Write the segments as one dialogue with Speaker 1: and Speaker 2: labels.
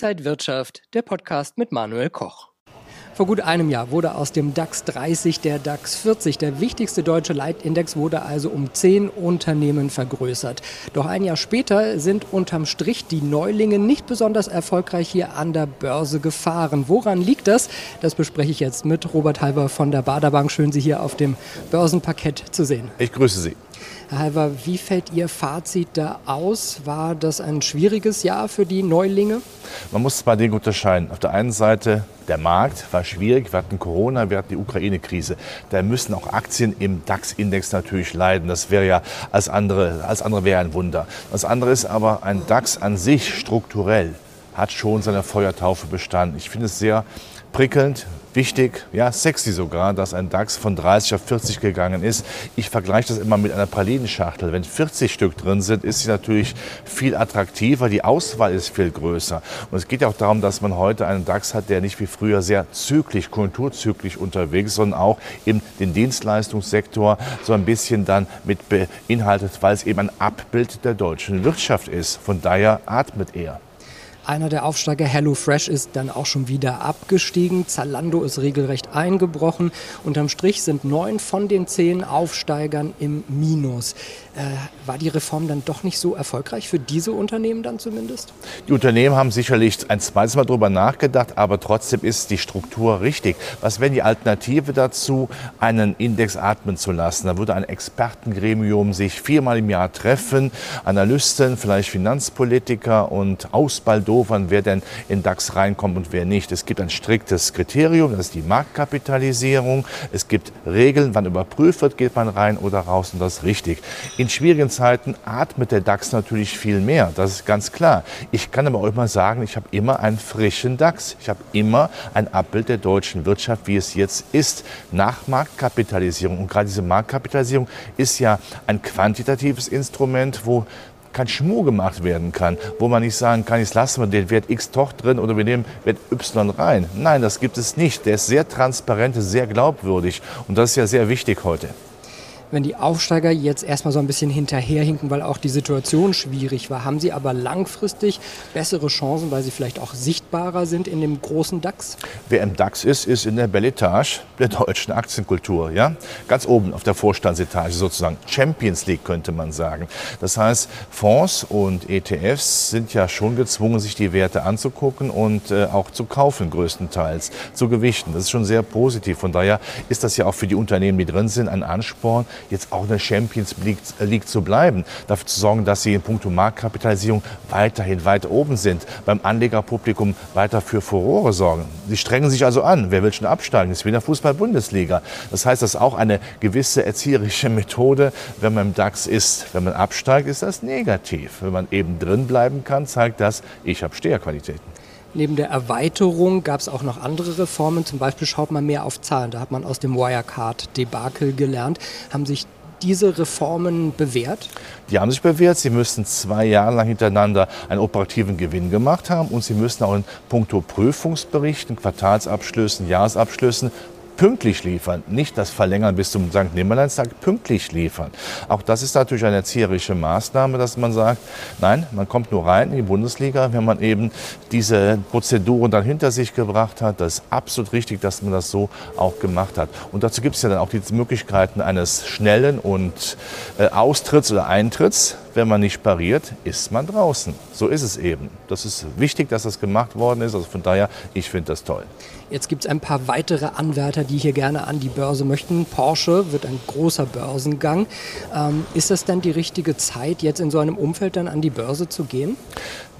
Speaker 1: Inside Wirtschaft, der Podcast mit Manuel Koch. Vor gut einem Jahr wurde aus dem DAX 30 der DAX 40. Der wichtigste deutsche Leitindex wurde also um zehn Unternehmen vergrößert. Doch ein Jahr später sind unterm Strich die Neulinge nicht besonders erfolgreich hier an der Börse gefahren. Woran liegt das? Das bespreche ich jetzt mit Robert Halber von der Baderbank. Schön, Sie hier auf dem Börsenparkett zu sehen.
Speaker 2: Ich grüße Sie.
Speaker 1: Herr Halver, wie fällt Ihr Fazit da aus? War das ein schwieriges Jahr für die Neulinge?
Speaker 2: Man muss zwei Dinge unterscheiden. Auf der einen Seite, der Markt war schwierig. Wir hatten Corona, wir hatten die Ukraine-Krise. Da müssen auch Aktien im DAX-Index natürlich leiden. Das wäre ja als andere, als andere wäre ein Wunder. Das andere ist aber, ein DAX an sich strukturell hat schon seine Feuertaufe bestanden. Ich finde es sehr prickelnd, wichtig, ja sexy sogar, dass ein DAX von 30 auf 40 gegangen ist. Ich vergleiche das immer mit einer Pralinenschachtel. Wenn 40 Stück drin sind, ist sie natürlich viel attraktiver. Die Auswahl ist viel größer. Und es geht ja auch darum, dass man heute einen DAX hat, der nicht wie früher sehr zyklisch, konjunkturzyklisch unterwegs ist, sondern auch eben den Dienstleistungssektor so ein bisschen dann mit beinhaltet, weil es eben ein Abbild der deutschen Wirtschaft ist. Von daher atmet er.
Speaker 1: Einer der Aufsteiger, HelloFresh, ist dann auch schon wieder abgestiegen. Zalando ist regelrecht eingebrochen. Unterm Strich sind neun von den zehn Aufsteigern im Minus. Äh, war die Reform dann doch nicht so erfolgreich für diese Unternehmen dann zumindest?
Speaker 2: Die Unternehmen haben sicherlich ein zweites Mal darüber nachgedacht, aber trotzdem ist die Struktur richtig. Was wäre die Alternative dazu, einen Index atmen zu lassen? Da würde ein Expertengremium sich viermal im Jahr treffen, Analysten, vielleicht Finanzpolitiker und ausbaldofern, wer denn in DAX reinkommt und wer nicht. Es gibt ein striktes Kriterium, das ist die Marktkapitalisierung. Es gibt Regeln, wann überprüft wird, geht man rein oder raus und das ist richtig. In in schwierigen Zeiten atmet der DAX natürlich viel mehr. Das ist ganz klar. Ich kann aber auch immer sagen, ich habe immer einen frischen DAX. Ich habe immer ein Abbild der deutschen Wirtschaft, wie es jetzt ist, nach Marktkapitalisierung. Und gerade diese Marktkapitalisierung ist ja ein quantitatives Instrument, wo kein Schmuh gemacht werden kann, wo man nicht sagen kann, jetzt lassen wir den Wert X doch drin oder wir nehmen Wert Y rein. Nein, das gibt es nicht. Der ist sehr transparent, sehr glaubwürdig und das ist ja sehr wichtig heute
Speaker 1: wenn die Aufsteiger jetzt erstmal so ein bisschen hinterherhinken, weil auch die Situation schwierig war, haben sie aber langfristig bessere Chancen, weil sie vielleicht auch sichtbarer sind in dem großen DAX?
Speaker 2: Wer im DAX ist, ist in der Belletage der deutschen Aktienkultur. Ja? Ganz oben auf der Vorstandsetage sozusagen. Champions League könnte man sagen. Das heißt, Fonds und ETFs sind ja schon gezwungen, sich die Werte anzugucken und äh, auch zu kaufen größtenteils, zu gewichten. Das ist schon sehr positiv. Von daher ist das ja auch für die Unternehmen, die drin sind, ein Ansporn, jetzt auch in der Champions League, äh, League zu bleiben, dafür zu sorgen, dass sie in puncto Marktkapitalisierung weiterhin weit oben sind, beim Anlegerpublikum weiter für Furore sorgen. Sie strengen sich also an. Wer will schon absteigen? Das ist wie in der Fußball-Bundesliga. Das heißt, das ist auch eine gewisse erzieherische Methode, wenn man im DAX ist. Wenn man absteigt, ist das negativ. Wenn man eben drin bleiben kann, zeigt das, ich habe Steherqualitäten.
Speaker 1: Neben der Erweiterung gab es auch noch andere Reformen. Zum Beispiel schaut man mehr auf Zahlen. Da hat man aus dem Wirecard-Debakel gelernt. Haben sich diese Reformen bewährt?
Speaker 2: Die haben sich bewährt. Sie müssen zwei Jahre lang hintereinander einen operativen Gewinn gemacht haben und sie müssen auch in puncto Prüfungsberichten, Quartalsabschlüssen, Jahresabschlüssen pünktlich liefern, nicht das Verlängern bis zum St. Nimmerleinstag, pünktlich liefern. Auch das ist natürlich eine erzieherische Maßnahme, dass man sagt, nein, man kommt nur rein in die Bundesliga, wenn man eben diese Prozeduren dann hinter sich gebracht hat. Das ist absolut richtig, dass man das so auch gemacht hat. Und dazu gibt es ja dann auch die Möglichkeiten eines schnellen und äh, Austritts oder Eintritts. Wenn man nicht pariert, ist man draußen. So ist es eben. Das ist wichtig, dass das gemacht worden ist. Also von daher, ich finde das toll.
Speaker 1: Jetzt gibt es ein paar weitere Anwärter, die hier gerne an die Börse möchten. Porsche wird ein großer Börsengang. Ähm, ist das denn die richtige Zeit, jetzt in so einem Umfeld dann an die Börse zu gehen?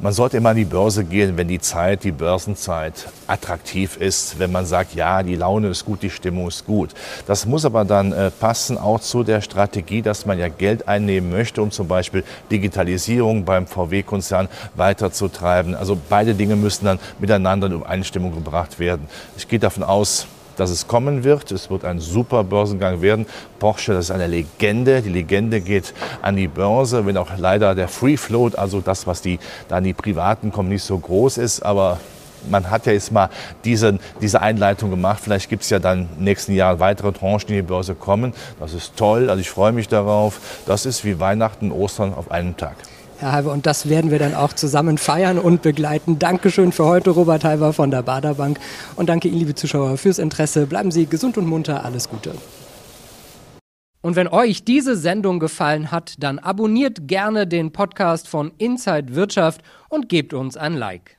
Speaker 2: Man sollte immer an die Börse gehen, wenn die Zeit, die Börsenzeit attraktiv ist, wenn man sagt, ja, die Laune ist gut, die Stimmung ist gut. Das muss aber dann äh, passen auch zu der Strategie, dass man ja Geld einnehmen möchte, um zum Beispiel Digitalisierung beim VW-Konzern weiterzutreiben. Also beide Dinge müssen dann miteinander in Übereinstimmung gebracht werden. Ich gehe davon aus, dass es kommen wird. Es wird ein super Börsengang werden. Porsche, das ist eine Legende. Die Legende geht an die Börse, wenn auch leider der Free Float, also das, was die, da an die Privaten kommen, nicht so groß ist. Aber man hat ja jetzt mal diese, diese Einleitung gemacht. Vielleicht gibt es ja dann im nächsten Jahr weitere Tranchen, die in die Börse kommen. Das ist toll. Also ich freue mich darauf. Das ist wie Weihnachten, Ostern auf einem Tag.
Speaker 1: Herr Halver, und das werden wir dann auch zusammen feiern und begleiten. Dankeschön für heute, Robert Halver von der Baderbank. Und danke Ihnen, liebe Zuschauer, fürs Interesse. Bleiben Sie gesund und munter. Alles Gute. Und wenn euch diese Sendung gefallen hat, dann abonniert gerne den Podcast von Inside Wirtschaft und gebt uns ein Like.